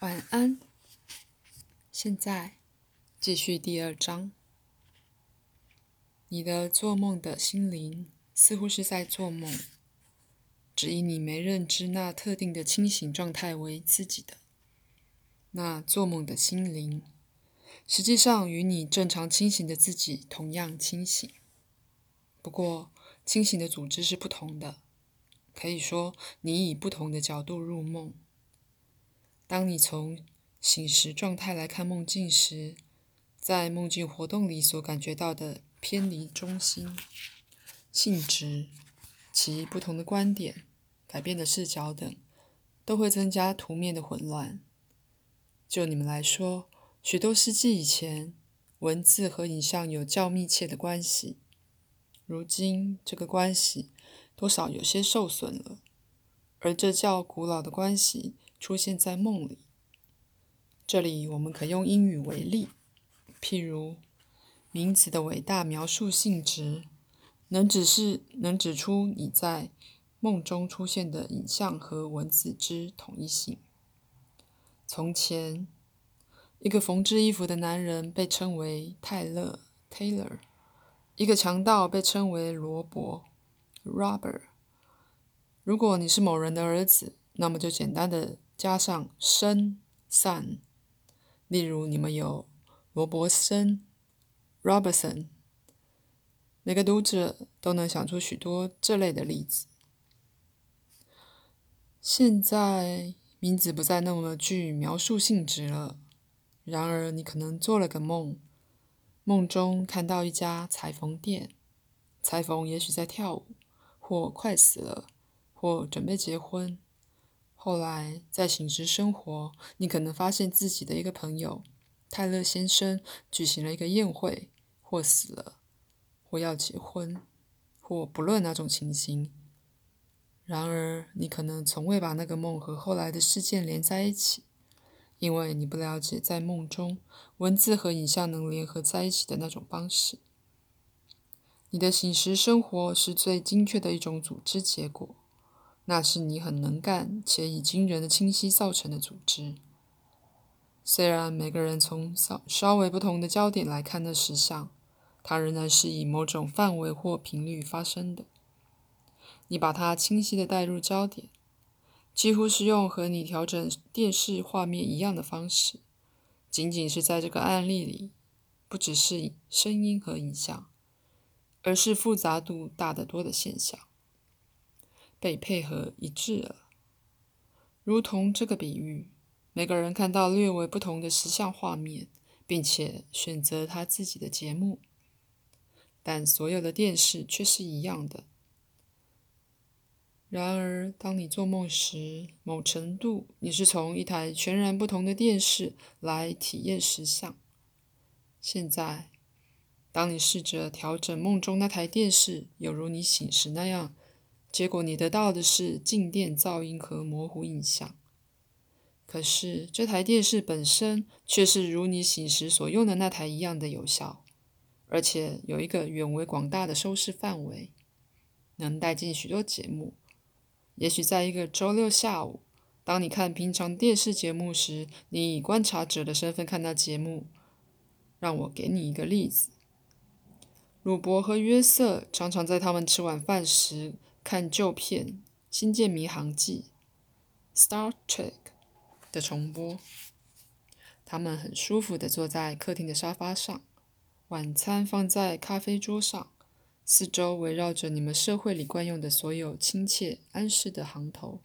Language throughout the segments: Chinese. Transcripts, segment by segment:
晚安。现在继续第二章。你的做梦的心灵似乎是在做梦，只以你没认知那特定的清醒状态为自己的。那做梦的心灵，实际上与你正常清醒的自己同样清醒，不过清醒的组织是不同的。可以说，你以不同的角度入梦。当你从醒时状态来看梦境时，在梦境活动里所感觉到的偏离中心、性质、其不同的观点、改变的视角等，都会增加图面的混乱。就你们来说，许多世纪以前，文字和影像有较密切的关系。如今，这个关系。多少有些受损了，而这较古老的关系出现在梦里。这里我们可用英语为例，譬如名词的伟大描述性质，能指示能指出你在梦中出现的影像和文字之统一性。从前，一个缝制衣服的男人被称为泰勒 （Taylor），一个强盗被称为罗伯。Robber，如果你是某人的儿子，那么就简单的加上生 son。例如，你们有罗伯森 Robertson。每个读者都能想出许多这类的例子。现在名字不再那么具描述性质了。然而，你可能做了个梦，梦中看到一家裁缝店，裁缝也许在跳舞。或快死了，或准备结婚。后来在醒时生活，你可能发现自己的一个朋友泰勒先生举行了一个宴会，或死了，或要结婚，或不论哪种情形。然而，你可能从未把那个梦和后来的事件连在一起，因为你不了解在梦中文字和影像能联合在一起的那种方式。你的醒时生活是最精确的一种组织结果，那是你很能干且以惊人的清晰造成的组织。虽然每个人从稍稍微不同的焦点来看的实像，它仍然是以某种范围或频率发生的。你把它清晰地带入焦点，几乎是用和你调整电视画面一样的方式，仅仅是在这个案例里，不只是声音和影像。而是复杂度大得多的现象被配合一致了，如同这个比喻，每个人看到略微不同的实像画面，并且选择他自己的节目，但所有的电视却是一样的。然而，当你做梦时，某程度你是从一台全然不同的电视来体验实像。现在。当你试着调整梦中那台电视，有如你醒时那样，结果你得到的是静电噪音和模糊影像。可是这台电视本身却是如你醒时所用的那台一样的有效，而且有一个远为广大的收视范围，能带进许多节目。也许在一个周六下午，当你看平常电视节目时，你以观察者的身份看到节目。让我给你一个例子。鲁伯和约瑟常常在他们吃晚饭时看旧片《星舰迷航记》（Star Trek） 的重播。他们很舒服地坐在客厅的沙发上，晚餐放在咖啡桌上，四周围绕着你们社会里惯用的所有亲切安适的行头。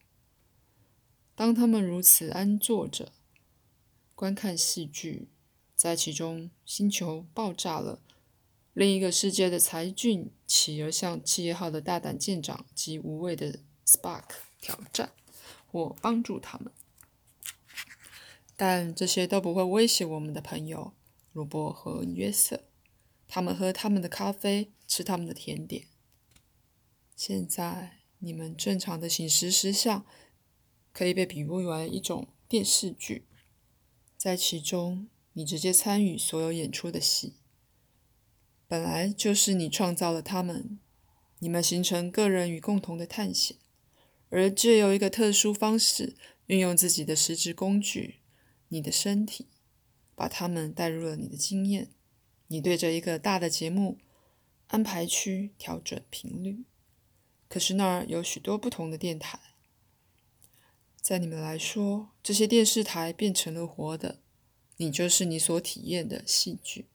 当他们如此安坐着观看戏剧，在其中星球爆炸了。另一个世界的才俊企鹅向企业号的大胆舰长及无畏的 Spark 挑战或帮助他们，但这些都不会威胁我们的朋友罗伯和约瑟。他们喝他们的咖啡，吃他们的甜点。现在，你们正常的醒时实像可以被比喻为一种电视剧，在其中，你直接参与所有演出的戏。本来就是你创造了他们，你们形成个人与共同的探险，而借由一个特殊方式运用自己的实质工具，你的身体，把他们带入了你的经验。你对着一个大的节目安排区调整频率，可是那儿有许多不同的电台。在你们来说，这些电视台变成了活的，你就是你所体验的戏剧，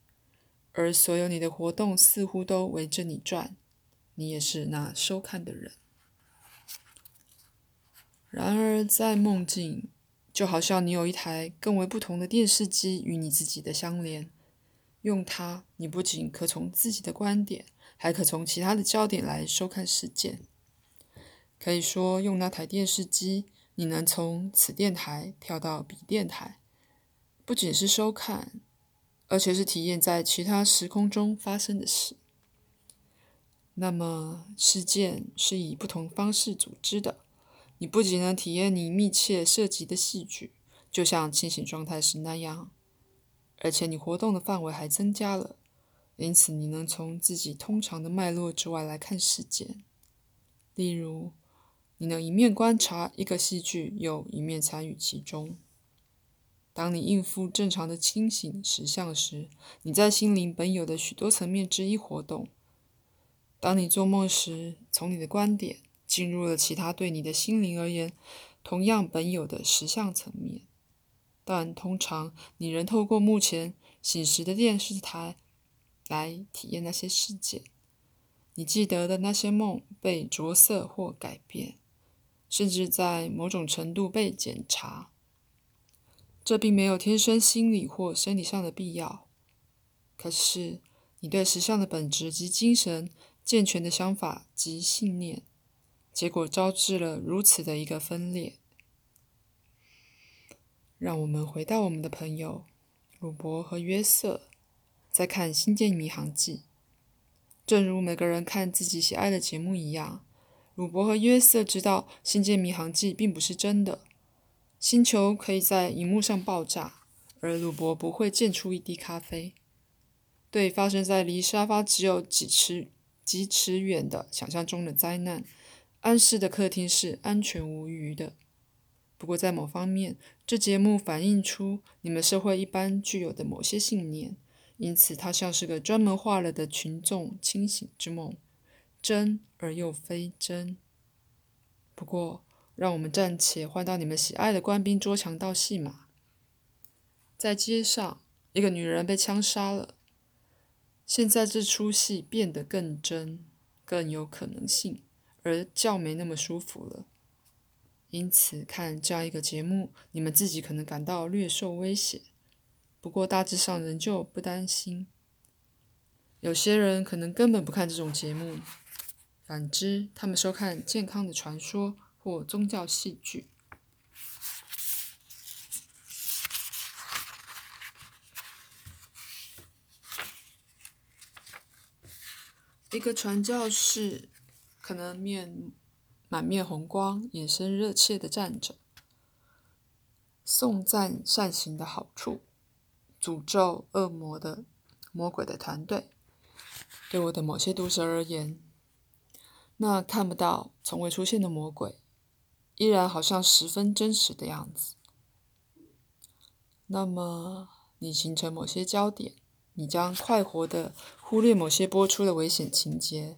而所有你的活动似乎都围着你转，你也是那收看的人。然而，在梦境，就好像你有一台更为不同的电视机与你自己的相连。用它，你不仅可从自己的观点，还可从其他的焦点来收看事件。可以说，用那台电视机，你能从此电台跳到彼电台，不仅是收看，而且是体验在其他时空中发生的事。那么，事件是以不同方式组织的。你不仅能体验你密切涉及的戏剧，就像清醒状态时那样，而且你活动的范围还增加了，因此你能从自己通常的脉络之外来看事件。例如，你能一面观察一个戏剧，又一面参与其中。当你应付正常的清醒实相时，你在心灵本有的许多层面之一活动。当你做梦时，从你的观点。进入了其他对你的心灵而言同样本有的实相层面，但通常你仍透过目前醒时的电视台来体验那些事件。你记得的那些梦被着色或改变，甚至在某种程度被检查。这并没有天生心理或生理上的必要。可是，你对时尚的本质及精神健全的想法及信念。结果招致了如此的一个分裂。让我们回到我们的朋友鲁伯和约瑟，在看《星舰迷航记》。正如每个人看自己喜爱的节目一样，鲁伯和约瑟知道《星舰迷航记》并不是真的。星球可以在荧幕上爆炸，而鲁伯不会溅出一滴咖啡。对发生在离沙发只有几尺几尺远的想象中的灾难。安室的客厅是安全无虞的。不过，在某方面，这节目反映出你们社会一般具有的某些信念，因此它像是个专门化了的群众清醒之梦，真而又非真。不过，让我们暂且换到你们喜爱的官兵捉强盗戏码。在街上，一个女人被枪杀了。现在这出戏变得更真，更有可能性。而觉没那么舒服了，因此看这样一个节目，你们自己可能感到略受威胁，不过大致上仍旧不担心。有些人可能根本不看这种节目，反之，他们收看健康的传说或宗教戏剧。一个传教士。可能面满面红光，眼神热切的站着，颂赞善行的好处，诅咒恶魔的魔鬼的团队。对我的某些读者而言，那看不到、从未出现的魔鬼，依然好像十分真实的样子。那么，你形成某些焦点，你将快活的忽略某些播出的危险情节。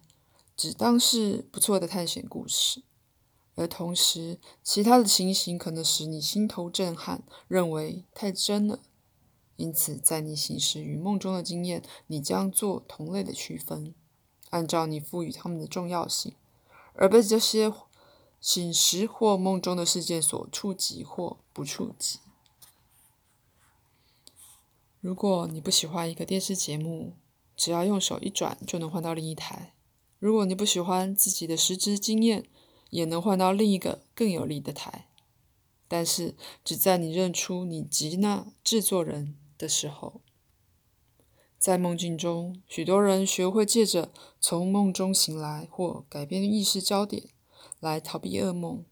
只当是不错的探险故事，而同时，其他的情形可能使你心头震撼，认为太真了。因此，在你醒时与梦中的经验，你将做同类的区分，按照你赋予他们的重要性，而被这些醒时或梦中的事件所触及或不触及。如果你不喜欢一个电视节目，只要用手一转就能换到另一台。如果你不喜欢自己的实质经验，也能换到另一个更有利的台，但是只在你认出你吉娜制作人的时候。在梦境中，许多人学会借着从梦中醒来或改变意识焦点来逃避噩梦。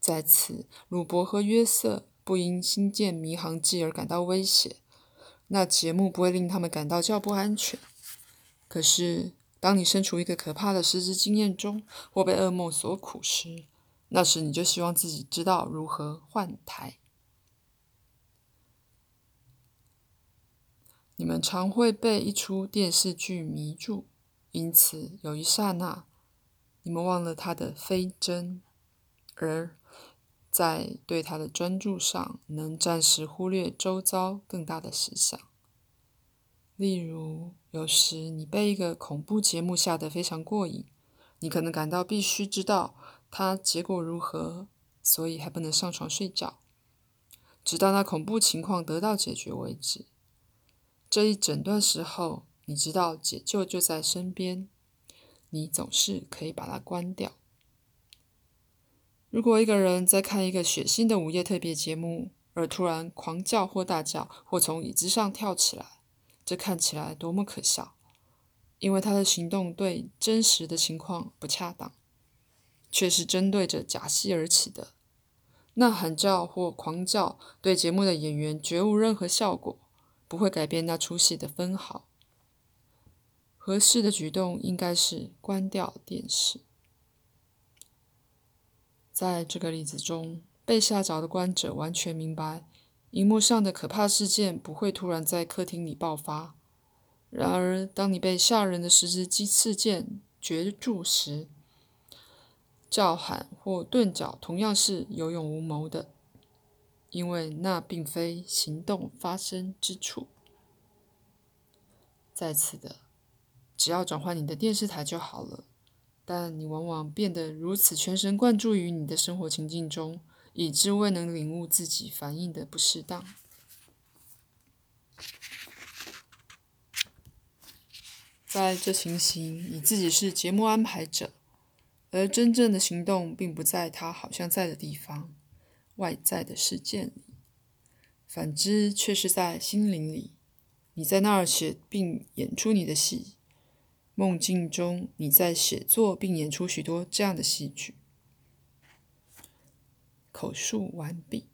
在此，鲁伯和约瑟不因新建迷航记而感到威胁，那节目不会令他们感到较不安全。可是，当你身处一个可怕的失职经验中，或被噩梦所苦时，那时你就希望自己知道如何换台。你们常会被一出电视剧迷住，因此有一刹那。你们忘了他的非真，而在对他的专注上，能暂时忽略周遭更大的实相。例如，有时你被一个恐怖节目吓得非常过瘾，你可能感到必须知道它结果如何，所以还不能上床睡觉，直到那恐怖情况得到解决为止。这一整段时候，你知道解救就在身边，你总是可以把它关掉。如果一个人在看一个血腥的午夜特别节目，而突然狂叫或大叫，或从椅子上跳起来，这看起来多么可笑！因为他的行动对真实的情况不恰当，却是针对着假戏而起的。那喊叫或狂叫对节目的演员绝无任何效果。不会改变那出戏的分毫。合适的举动应该是关掉电视。在这个例子中，被吓着的观者完全明白，荧幕上的可怕事件不会突然在客厅里爆发。然而，当你被吓人的十字击事件攫住时，叫喊或顿脚同样是有勇无谋的。因为那并非行动发生之处。在此的，只要转换你的电视台就好了。但你往往变得如此全神贯注于你的生活情境中，以致未能领悟自己反应的不适当。在这情形，你自己是节目安排者，而真正的行动并不在他好像在的地方。外在的事件里，反之却是在心灵里。你在那儿写并演出你的戏，梦境中你在写作并演出许多这样的戏剧。口述完毕。